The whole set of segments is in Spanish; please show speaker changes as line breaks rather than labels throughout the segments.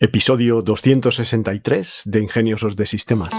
Episodio 263 de Ingeniosos de Sistemas.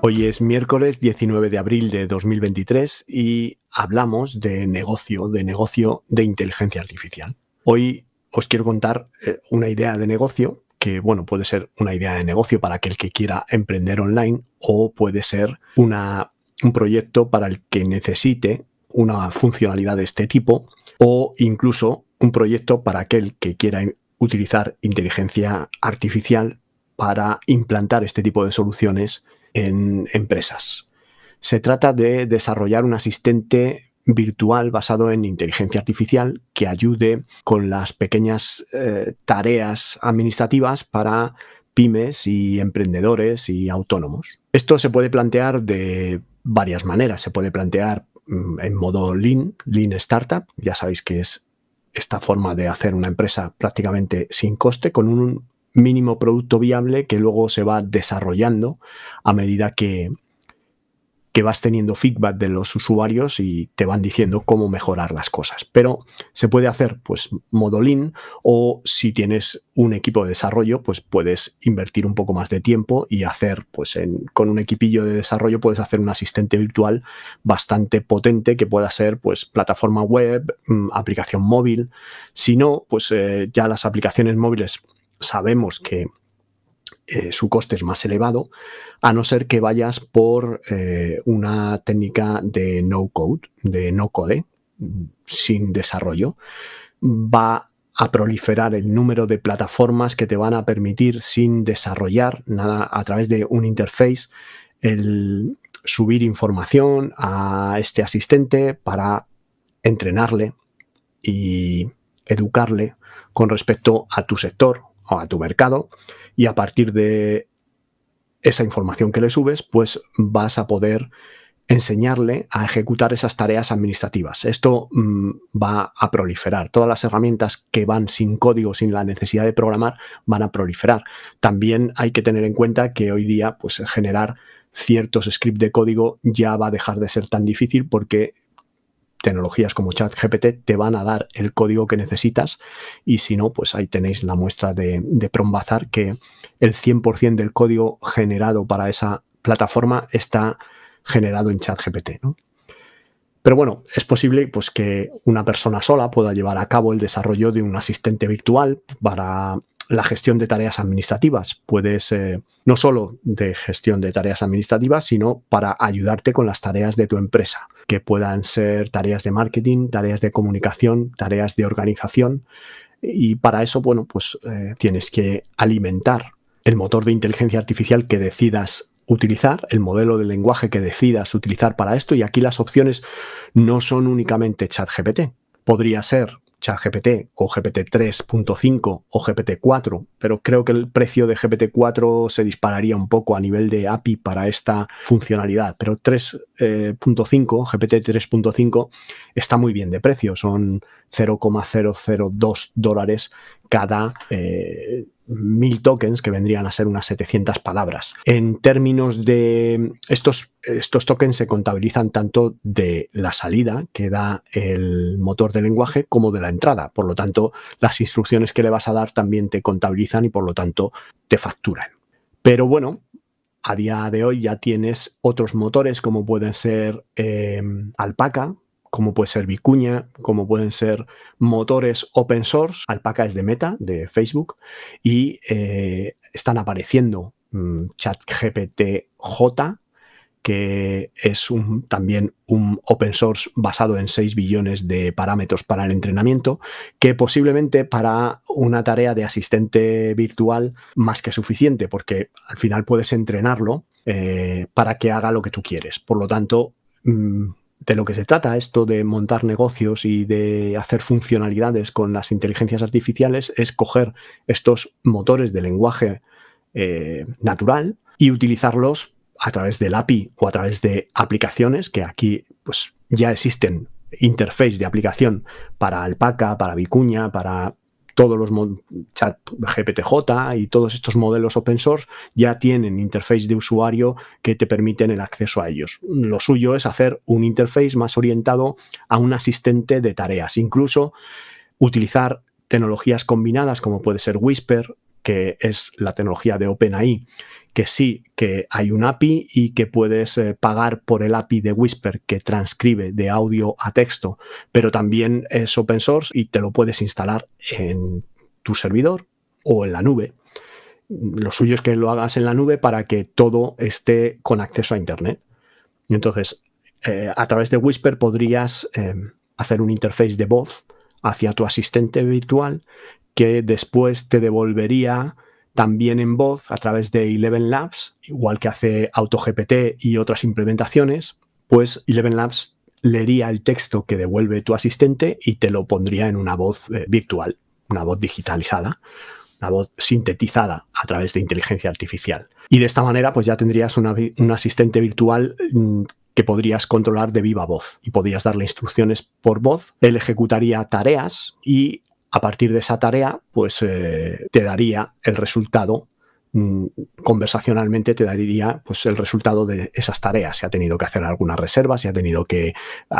Hoy es miércoles 19 de abril de 2023 y hablamos de negocio, de negocio de inteligencia artificial. Hoy os quiero contar eh, una idea de negocio que, bueno, puede ser una idea de negocio para aquel que quiera emprender online o puede ser una, un proyecto para el que necesite una funcionalidad de este tipo o incluso un proyecto para aquel que quiera utilizar inteligencia artificial para implantar este tipo de soluciones en empresas. Se trata de desarrollar un asistente virtual basado en inteligencia artificial que ayude con las pequeñas eh, tareas administrativas para pymes y emprendedores y autónomos. Esto se puede plantear de varias maneras. Se puede plantear mm, en modo Lean, Lean Startup. Ya sabéis que es esta forma de hacer una empresa prácticamente sin coste, con un mínimo producto viable que luego se va desarrollando a medida que, que vas teniendo feedback de los usuarios y te van diciendo cómo mejorar las cosas. Pero se puede hacer pues modo o si tienes un equipo de desarrollo, pues puedes invertir un poco más de tiempo y hacer pues con un equipillo de desarrollo puedes hacer un asistente virtual bastante potente que pueda ser pues plataforma web, mm, aplicación móvil. Si no, pues eh, ya las aplicaciones móviles sabemos que eh, su coste es más elevado, a no ser que vayas por eh, una técnica de no code, de no code, sin desarrollo. Va a proliferar el número de plataformas que te van a permitir sin desarrollar nada a través de un interface el subir información a este asistente para entrenarle y educarle con respecto a tu sector o a tu mercado y a partir de esa información que le subes, pues vas a poder enseñarle a ejecutar esas tareas administrativas. Esto mm, va a proliferar. Todas las herramientas que van sin código, sin la necesidad de programar, van a proliferar. También hay que tener en cuenta que hoy día, pues generar ciertos scripts de código ya va a dejar de ser tan difícil porque tecnologías como ChatGPT te van a dar el código que necesitas y si no, pues ahí tenéis la muestra de, Prombazar que el 100% del código generado para esa plataforma está generado en ChatGPT. ¿no? Pero bueno, es posible pues, que una persona sola pueda llevar a cabo el desarrollo de un asistente virtual para la gestión de tareas administrativas. Puedes, eh, no solo de gestión de tareas administrativas, sino para ayudarte con las tareas de tu empresa, que puedan ser tareas de marketing, tareas de comunicación, tareas de organización. Y para eso, bueno, pues eh, tienes que alimentar el motor de inteligencia artificial que decidas utilizar, el modelo de lenguaje que decidas utilizar para esto. Y aquí las opciones no son únicamente ChatGPT. Podría ser ChatGPT o GPT 3.5 o GPT 4, pero creo que el precio de GPT 4 se dispararía un poco a nivel de API para esta funcionalidad, pero 3.5, GPT 3.5 está muy bien de precio, son 0,002 dólares cada eh, mil tokens, que vendrían a ser unas 700 palabras. En términos de estos, estos tokens se contabilizan tanto de la salida que da el motor de lenguaje como de la entrada. Por lo tanto, las instrucciones que le vas a dar también te contabilizan y por lo tanto te facturan. Pero bueno, a día de hoy ya tienes otros motores como pueden ser eh, Alpaca, como puede ser Vicuña, como pueden ser motores open source. Alpaca es de Meta, de Facebook, y eh, están apareciendo mm, ChatGPT J, que es también un open source basado en 6 billones de parámetros para el entrenamiento, que posiblemente para una tarea de asistente virtual más que suficiente, porque al final puedes entrenarlo eh, para que haga lo que tú quieres. Por lo tanto, mm, de lo que se trata esto de montar negocios y de hacer funcionalidades con las inteligencias artificiales es coger estos motores de lenguaje eh, natural y utilizarlos a través del API o a través de aplicaciones que aquí pues ya existen. Interface de aplicación para Alpaca, para Vicuña, para todos los chat GPTJ y todos estos modelos open source ya tienen interface de usuario que te permiten el acceso a ellos. Lo suyo es hacer un interface más orientado a un asistente de tareas, incluso utilizar tecnologías combinadas como puede ser Whisper, que es la tecnología de OpenAI, que sí, que hay un API y que puedes eh, pagar por el API de Whisper que transcribe de audio a texto, pero también es open source y te lo puedes instalar en tu servidor o en la nube. Lo suyo es que lo hagas en la nube para que todo esté con acceso a Internet. Entonces, eh, a través de Whisper podrías eh, hacer un interface de voz hacia tu asistente virtual que después te devolvería también en voz a través de Eleven Labs, igual que hace AutoGPT y otras implementaciones, pues Eleven Labs leería el texto que devuelve tu asistente y te lo pondría en una voz eh, virtual, una voz digitalizada, una voz sintetizada a través de inteligencia artificial. Y de esta manera, pues ya tendrías un asistente virtual mm, que podrías controlar de viva voz y podrías darle instrucciones por voz. Él ejecutaría tareas y a partir de esa tarea, pues eh, te daría el resultado mm, conversacionalmente te daría pues el resultado de esas tareas. Si ha tenido que hacer alguna reserva, si ha tenido que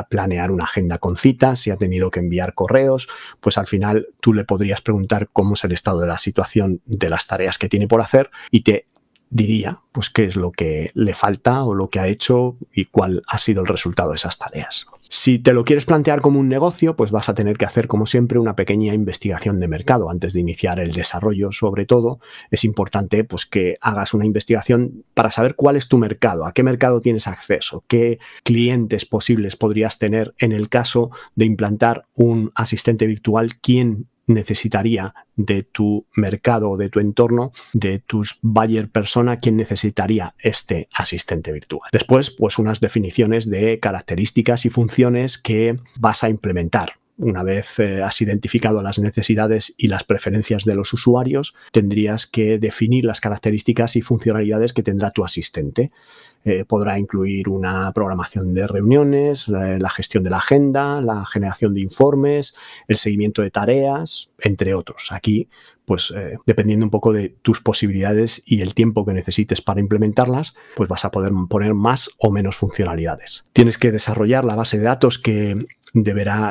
planear una agenda con citas, si ha tenido que enviar correos, pues al final tú le podrías preguntar cómo es el estado de la situación de las tareas que tiene por hacer y te diría pues qué es lo que le falta o lo que ha hecho y cuál ha sido el resultado de esas tareas. Si te lo quieres plantear como un negocio, pues vas a tener que hacer como siempre una pequeña investigación de mercado antes de iniciar el desarrollo, sobre todo es importante pues que hagas una investigación para saber cuál es tu mercado, a qué mercado tienes acceso, qué clientes posibles podrías tener en el caso de implantar un asistente virtual, quién necesitaría de tu mercado de tu entorno, de tus buyer persona, quién necesitaría este asistente virtual. Después, pues unas definiciones de características y funciones que vas a implementar. Una vez eh, has identificado las necesidades y las preferencias de los usuarios, tendrías que definir las características y funcionalidades que tendrá tu asistente. Eh, podrá incluir una programación de reuniones, la, gestión de la agenda, la generación de informes, el seguimiento de tareas, entre otros. Aquí, pues eh, dependiendo un poco de tus posibilidades y el tiempo que necesites para implementarlas, pues vas a poder poner más o menos funcionalidades. Tienes que desarrollar la base de datos que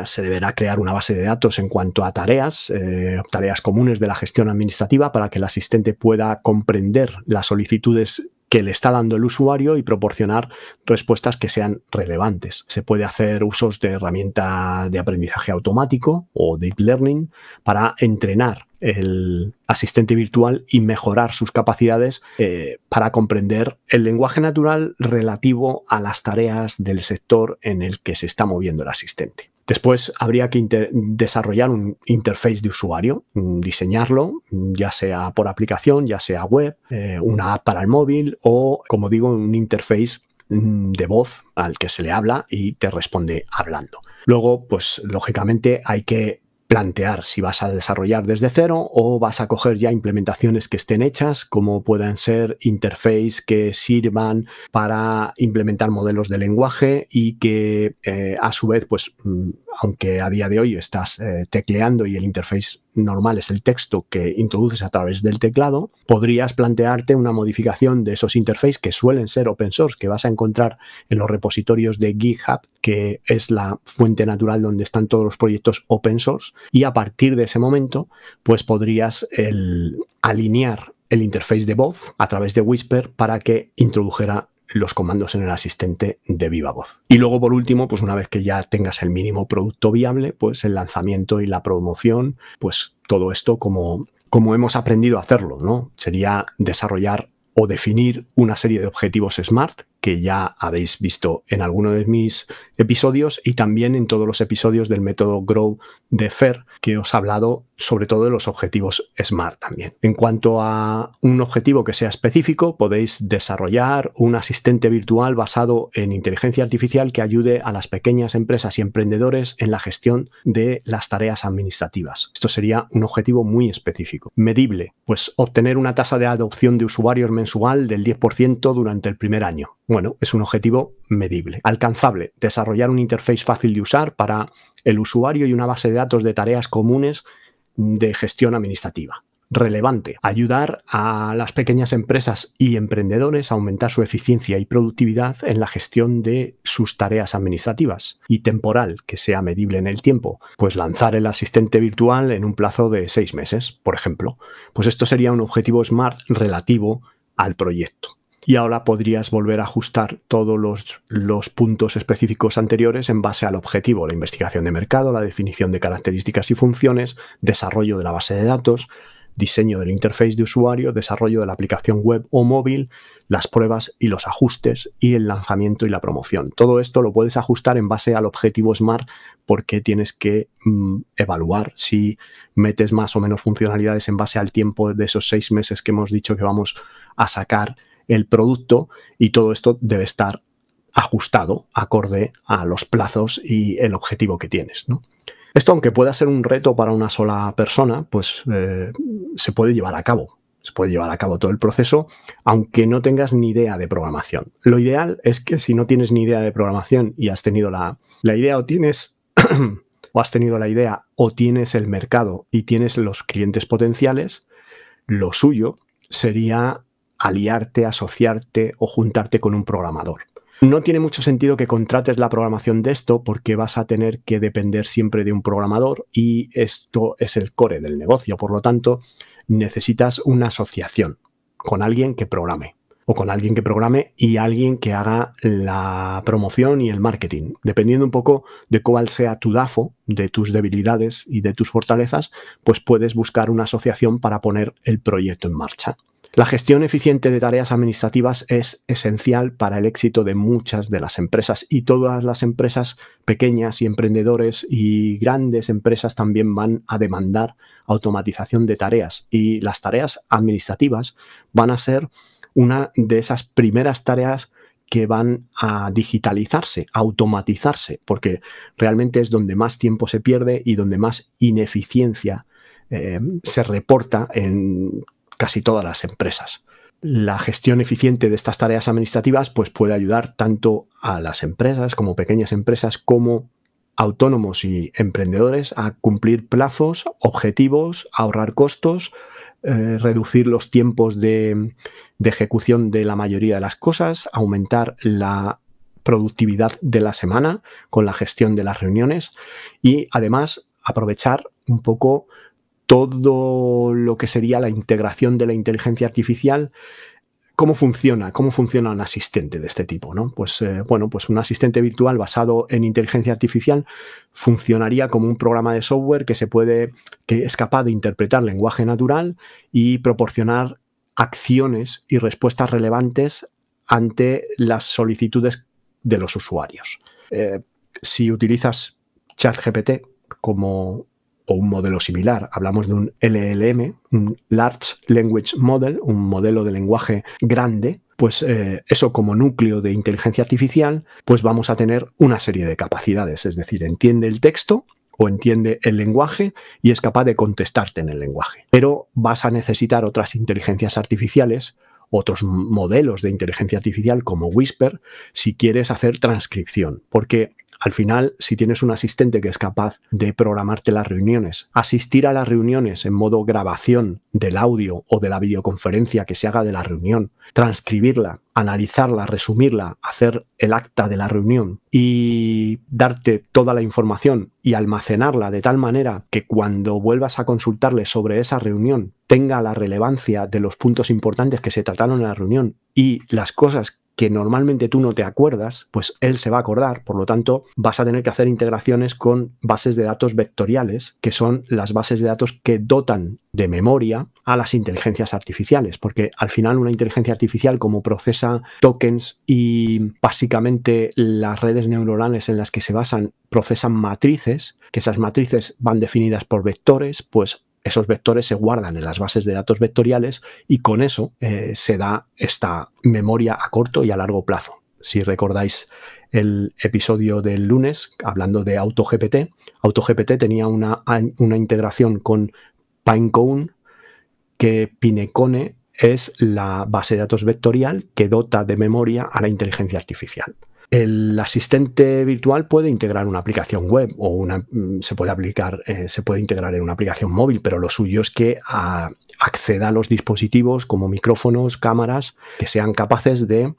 se deberá crear una base de datos en cuanto a tareas, eh, tareas comunes de la gestión administrativa para que el asistente pueda comprender las solicitudes que le está dando el usuario y proporcionar respuestas que sean relevantes. Se puede hacer usos de herramienta de aprendizaje automático o deep learning para entrenar el asistente virtual y mejorar sus capacidades eh, para comprender el lenguaje natural relativo a las tareas del sector en el que se está moviendo el asistente. Después habría que desarrollar un interface de usuario, mm, diseñarlo, mm, ya sea por aplicación, ya sea web, eh, una app para el móvil o, como digo, un interface mm, de voz al que se le habla y te responde hablando. Luego, pues lógicamente hay que plantear si vas a desarrollar desde cero o vas a coger ya implementaciones que estén hechas, como puedan ser interface que sirvan para implementar modelos de lenguaje y que eh, a su vez, pues, mm, aunque a día de hoy estás eh, tecleando y el interface normal es el texto que introduces a través del teclado, podrías plantearte una modificación de esos interfaces que suelen ser open source, que vas a encontrar en los repositorios de GitHub, que es la fuente natural donde están todos los proyectos open source, y a partir de ese momento, pues podrías alinear el interface de voz a través de Whisper para que introdujera los comandos en el asistente de viva voz. Y luego, por último, pues una vez que ya tengas el mínimo producto viable, pues el lanzamiento y la promoción, pues todo esto como, como hemos aprendido a hacerlo, ¿no? Sería desarrollar o definir una serie de objetivos SMART que ya habéis visto en alguno de mis episodios y también en todos los episodios del método Grow de FER, que os he hablado sobre todo de los objetivos SMART también. En cuanto a un objetivo que sea específico, podéis desarrollar un asistente virtual basado en inteligencia artificial que ayude a las pequeñas empresas y emprendedores en la gestión de las tareas administrativas. Esto sería un objetivo muy específico. Medible, pues obtener una tasa de adopción de usuarios mensual del 10% durante el primer año. Bueno, es un objetivo medible. Alcanzable, desarrollar un interface fácil de usar para el usuario y una base de datos de tareas comunes de gestión administrativa relevante, ayudar a las pequeñas empresas y emprendedores a aumentar su eficiencia y productividad en la gestión de sus tareas administrativas y temporal, que sea medible en el tiempo, pues lanzar el asistente virtual en un plazo de seis meses, por ejemplo. Pues esto sería un objetivo SMART relativo al proyecto. Y ahora podrías volver a ajustar todos los, puntos específicos anteriores en base al objetivo, la investigación de mercado, la definición de características y funciones, desarrollo de la base de datos, diseño del interface de usuario, desarrollo de la aplicación web o móvil, las pruebas y los ajustes y el lanzamiento y la promoción. Todo esto lo puedes ajustar en base al objetivo Smart porque tienes que mm, evaluar si metes más o menos funcionalidades en base al tiempo de esos seis meses que hemos dicho que vamos a sacar el producto y todo esto debe estar ajustado acorde a los plazos y el objetivo que tienes. ¿no? Esto, aunque pueda ser un reto para una sola persona, pues eh, se puede llevar a cabo. Se puede llevar a cabo todo el proceso, aunque no tengas ni idea de programación. Lo ideal es que si no tienes ni idea de programación y has tenido la, la idea o tienes o has tenido la idea o tienes el mercado y tienes los clientes potenciales, lo suyo sería aliarte, asociarte o juntarte con un programador. No tiene mucho sentido que contrates la programación de esto porque vas a tener que depender siempre de un programador y esto es el core del negocio. Por lo tanto, necesitas una asociación con alguien que programe o con alguien que programe y alguien que haga la promoción y el marketing. Dependiendo un poco de cuál sea tu DAFO, de tus debilidades y de tus fortalezas, pues puedes buscar una asociación para poner el proyecto en marcha. La gestión eficiente de tareas administrativas es esencial para el éxito de muchas de las empresas y todas las empresas pequeñas y emprendedores y grandes empresas también van a demandar automatización de tareas y las tareas administrativas van a ser una de esas primeras tareas que van a digitalizarse, automatizarse, porque realmente es donde más tiempo se pierde y donde más ineficiencia eh, se reporta en casi todas las empresas. La gestión eficiente de estas tareas administrativas pues, puede ayudar tanto a las empresas como pequeñas empresas como autónomos y emprendedores a cumplir plazos, objetivos, ahorrar costos, eh, reducir los tiempos de, de ejecución de la mayoría de las cosas, aumentar la productividad de la semana con la gestión de las reuniones y además aprovechar un poco todo lo que sería la integración de la inteligencia artificial ¿Cómo funciona? ¿Cómo funciona un asistente de este tipo? ¿no? Pues eh, bueno, pues un asistente virtual basado en inteligencia artificial funcionaría como un programa de software que se puede, que es capaz de interpretar lenguaje natural y proporcionar acciones y respuestas relevantes ante las solicitudes de los usuarios. Eh, si utilizas ChatGPT como o un modelo similar. Hablamos de un LLM, un Large Language Model, un modelo de lenguaje grande, pues eh, eso como núcleo de inteligencia artificial, pues vamos a tener una serie de capacidades, es decir, entiende el texto o entiende el lenguaje y es capaz de contestarte en el lenguaje. Pero vas a necesitar otras inteligencias artificiales otros modelos de inteligencia artificial como Whisper si quieres hacer transcripción, porque al final, si tienes un asistente que es capaz de programarte las reuniones, asistir a las reuniones en modo grabación del audio o de la videoconferencia que se haga de la reunión, transcribirla, analizarla, resumirla, hacer el acta de la reunión y darte toda la información y almacenarla de tal manera que cuando vuelvas a consultarle sobre esa reunión tenga la relevancia de los puntos importantes que se trataron en la reunión y las cosas que normalmente tú no te acuerdas, pues él se va a acordar. Por lo tanto, vas a tener que hacer integraciones con bases de datos vectoriales, que son las bases de datos que dotan de memoria a las inteligencias artificiales, porque al final una inteligencia artificial como procesa tokens y básicamente las redes neuronales en las que se basan procesan matrices, que esas matrices van definidas por vectores, pues esos vectores se guardan en las bases de datos vectoriales y con eso eh, se da esta memoria a corto y a largo plazo. Si recordáis el episodio del lunes hablando de AutoGPT, AutoGPT tenía una, una integración con Pinecone, que Pinecone es la base de datos vectorial que dota de memoria a la inteligencia artificial. El asistente virtual puede integrar una aplicación web o una, mm, se puede aplicar, eh, se puede integrar en una aplicación móvil, pero lo suyo es que acceda a los dispositivos como micrófonos, cámaras, que sean capaces de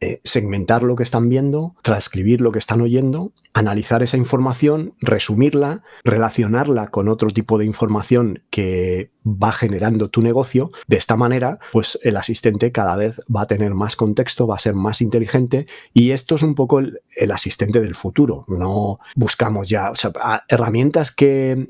eh, segmentar lo que están viendo, transcribir lo que están oyendo, analizar esa información, resumirla, relacionarla con otro tipo de información que va generando tu negocio. De esta manera, pues el asistente cada vez va a tener más contexto, va a ser más inteligente y esto es un poco el, asistente del futuro. No buscamos ya herramientas que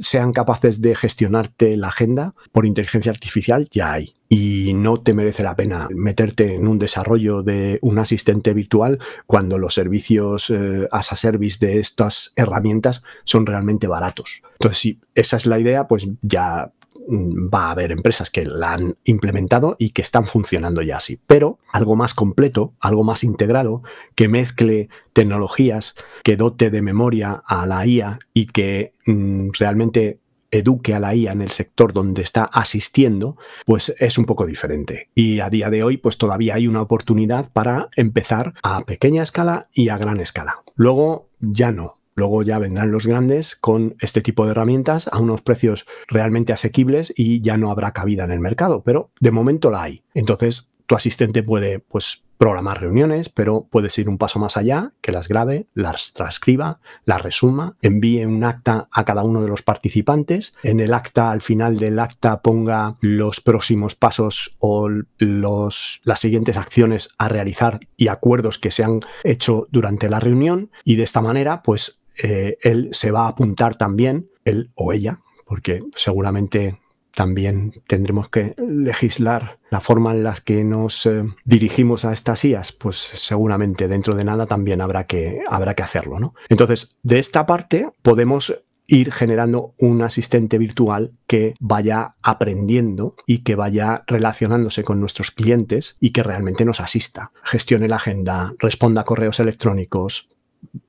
sean capaces de gestionarte la agenda por inteligencia artificial, ya hay. Y no te merece la pena meterte en un desarrollo de un asistente virtual cuando los servicios eh, as a service de estas herramientas son realmente baratos. Entonces, si esa es la idea, pues ya Mm, va a haber empresas que la han implementado y que están funcionando ya así. Pero algo más completo, algo más integrado, que mezcle tecnologías, que dote de memoria a la IA y que mm, realmente eduque a la IA en el sector donde está asistiendo, pues es un poco diferente. Y a día de hoy, pues todavía hay una oportunidad para empezar a pequeña escala y a gran escala. Luego ya no. Luego ya vendrán los grandes con este tipo de herramientas a unos precios realmente asequibles y ya no habrá cabida en el mercado, pero de momento la hay. Entonces, tu asistente puede pues programar reuniones, pero puedes ir un paso más allá, que las grabe, las transcriba, las resuma, envíe un acta a cada uno de los participantes, en el acta, al final del acta, ponga los próximos pasos o las siguientes acciones a realizar y acuerdos que se han hecho durante la reunión. Y de esta manera, pues eh, él se va a apuntar también, él o ella, porque seguramente también tendremos que legislar la forma en la que nos eh, dirigimos a estas IAS, pues seguramente dentro de nada también habrá que, habrá que hacerlo. ¿no? Entonces, de esta parte podemos ir generando un asistente virtual que vaya aprendiendo y que vaya relacionándose con nuestros clientes y que realmente nos asista. Gestione la agenda, responda a correos electrónicos,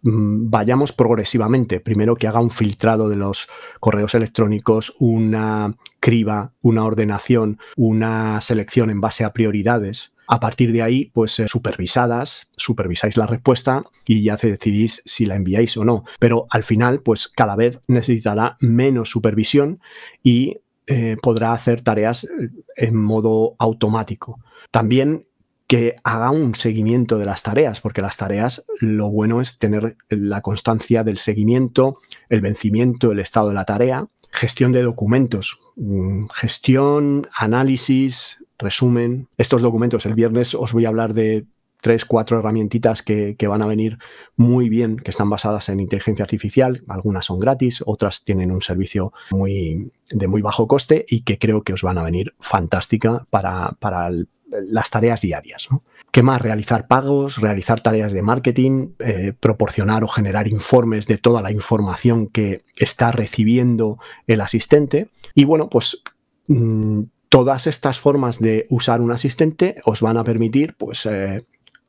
vayamos progresivamente. Primero que haga un filtrado de los correos electrónicos, una criba, una ordenación, una selección en base a prioridades. A partir de ahí, pues eh, supervisadas, supervisáis la respuesta y ya decidís si la enviáis o no. Pero al final, pues cada vez necesitará menos supervisión y eh, podrá hacer tareas eh, en modo automático. También que haga un seguimiento de las tareas, porque las tareas lo bueno es tener la constancia del seguimiento, el vencimiento, el estado de la tarea, gestión de documentos, mm, gestión, análisis, resumen. Estos documentos, el viernes os voy a hablar de tres, cuatro herramientitas que, que, van a venir muy bien, que están basadas en inteligencia artificial. Algunas son gratis, otras tienen un servicio muy, de muy bajo coste y que creo que os van a venir fantástica para, para el las tareas diarias. ¿Qué más? Realizar pagos, realizar tareas de marketing, eh, proporcionar o generar informes de toda la información que está recibiendo el asistente. Y bueno, pues mm, todas estas formas de usar un asistente os van a permitir pues, eh,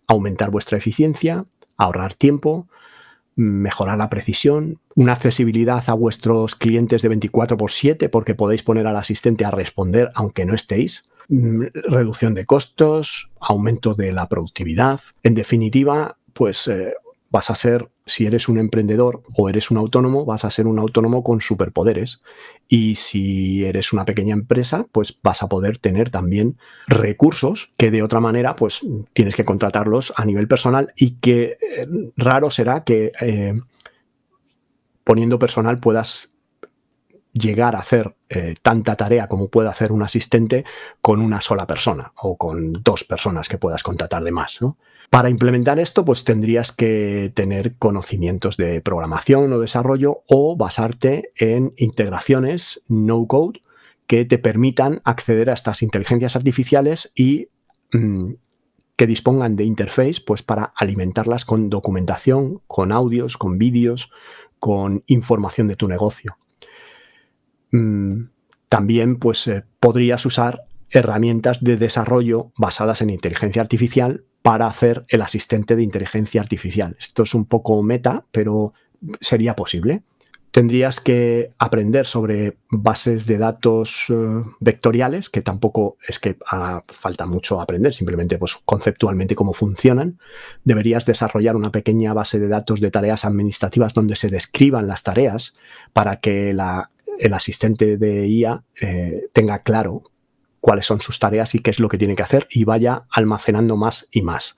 aumentar vuestra eficiencia, ahorrar tiempo, mejorar la precisión, una accesibilidad a vuestros clientes de 24 x 7 porque podéis poner al asistente a responder aunque no estéis, reducción de costos, aumento de la productividad. En definitiva, pues eh, vas a ser, si eres un emprendedor o eres un autónomo, vas a ser un autónomo con superpoderes. Y si eres una pequeña empresa, pues vas a poder tener también recursos que de otra manera, pues tienes que contratarlos a nivel personal y que eh, raro será que eh, poniendo personal puedas llegar a hacer eh, tanta tarea como puede hacer un asistente con una sola persona o con dos personas que puedas contratar de más. Para implementar esto, pues tendrías que tener conocimientos de programación o desarrollo o basarte en integraciones no code que te permitan acceder a estas inteligencias artificiales y mm, que dispongan de interface pues para alimentarlas con documentación, con audios, con vídeos, con información de tu negocio. Mm, también pues, eh, podrías usar herramientas de desarrollo basadas en inteligencia artificial para hacer el asistente de inteligencia artificial. Esto es un poco meta, pero sería posible. tendrías que aprender sobre bases de datos eh, vectoriales, que tampoco es que falta mucho aprender, simplemente pues, conceptualmente cómo funcionan. Deberías desarrollar una pequeña base de datos de tareas administrativas donde se describan las tareas para que el asistente de IA eh, tenga claro cuáles son sus tareas y qué es lo que tiene que hacer y vaya almacenando más y más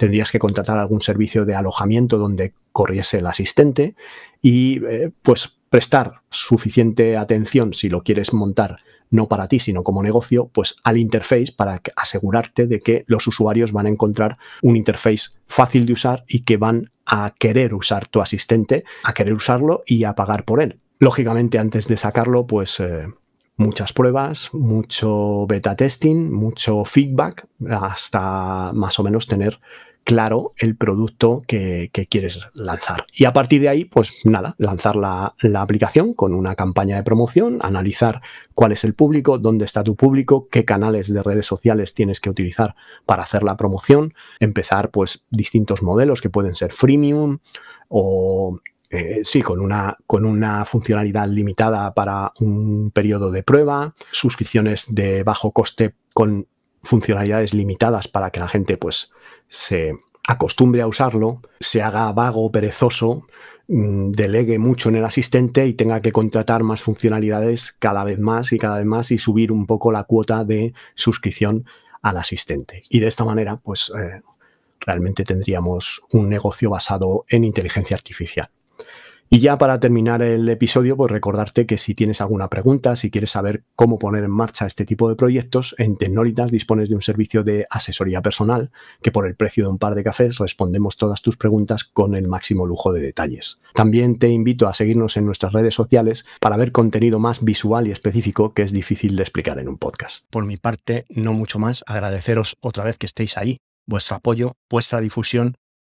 tendrías que contratar algún servicio de alojamiento donde corriese el asistente y eh, pues prestar suficiente atención si lo quieres montar no para ti, sino como negocio, pues al interface para asegurarte de que los usuarios van a encontrar un interface fácil de usar y que van a querer usar tu asistente, a querer usarlo y a pagar por él. Lógicamente, antes de sacarlo, pues eh, muchas pruebas, mucho beta testing, mucho feedback, hasta más o menos tener claro el producto que, quieres lanzar. Y a partir de ahí, pues nada, lanzar la, aplicación con una campaña de promoción, analizar cuál es el público, dónde está tu público, qué canales de redes sociales tienes que utilizar para hacer la promoción, empezar pues distintos modelos que pueden ser freemium o eh, sí, con una, con una funcionalidad limitada para un periodo de prueba, suscripciones de bajo coste con funcionalidades limitadas para que la gente pues se acostumbre a usarlo, se haga vago, perezoso, mm, delegue mucho en el asistente y tenga que contratar más funcionalidades cada vez más y cada vez más y subir un poco la cuota de suscripción al asistente. Y de esta manera, pues eh, realmente tendríamos un negocio basado en inteligencia artificial. Y ya para terminar el episodio, pues recordarte que si tienes alguna pregunta, si quieres saber cómo poner en marcha este tipo de proyectos, en Tecnolitas dispones de un servicio de asesoría personal que por el precio de un par de cafés respondemos todas tus preguntas con el máximo lujo de detalles. También te invito a seguirnos en nuestras redes sociales para ver contenido más visual y específico que es difícil de explicar en un podcast. Por mi parte, no mucho más, agradeceros otra vez que estéis ahí, vuestro apoyo, vuestra difusión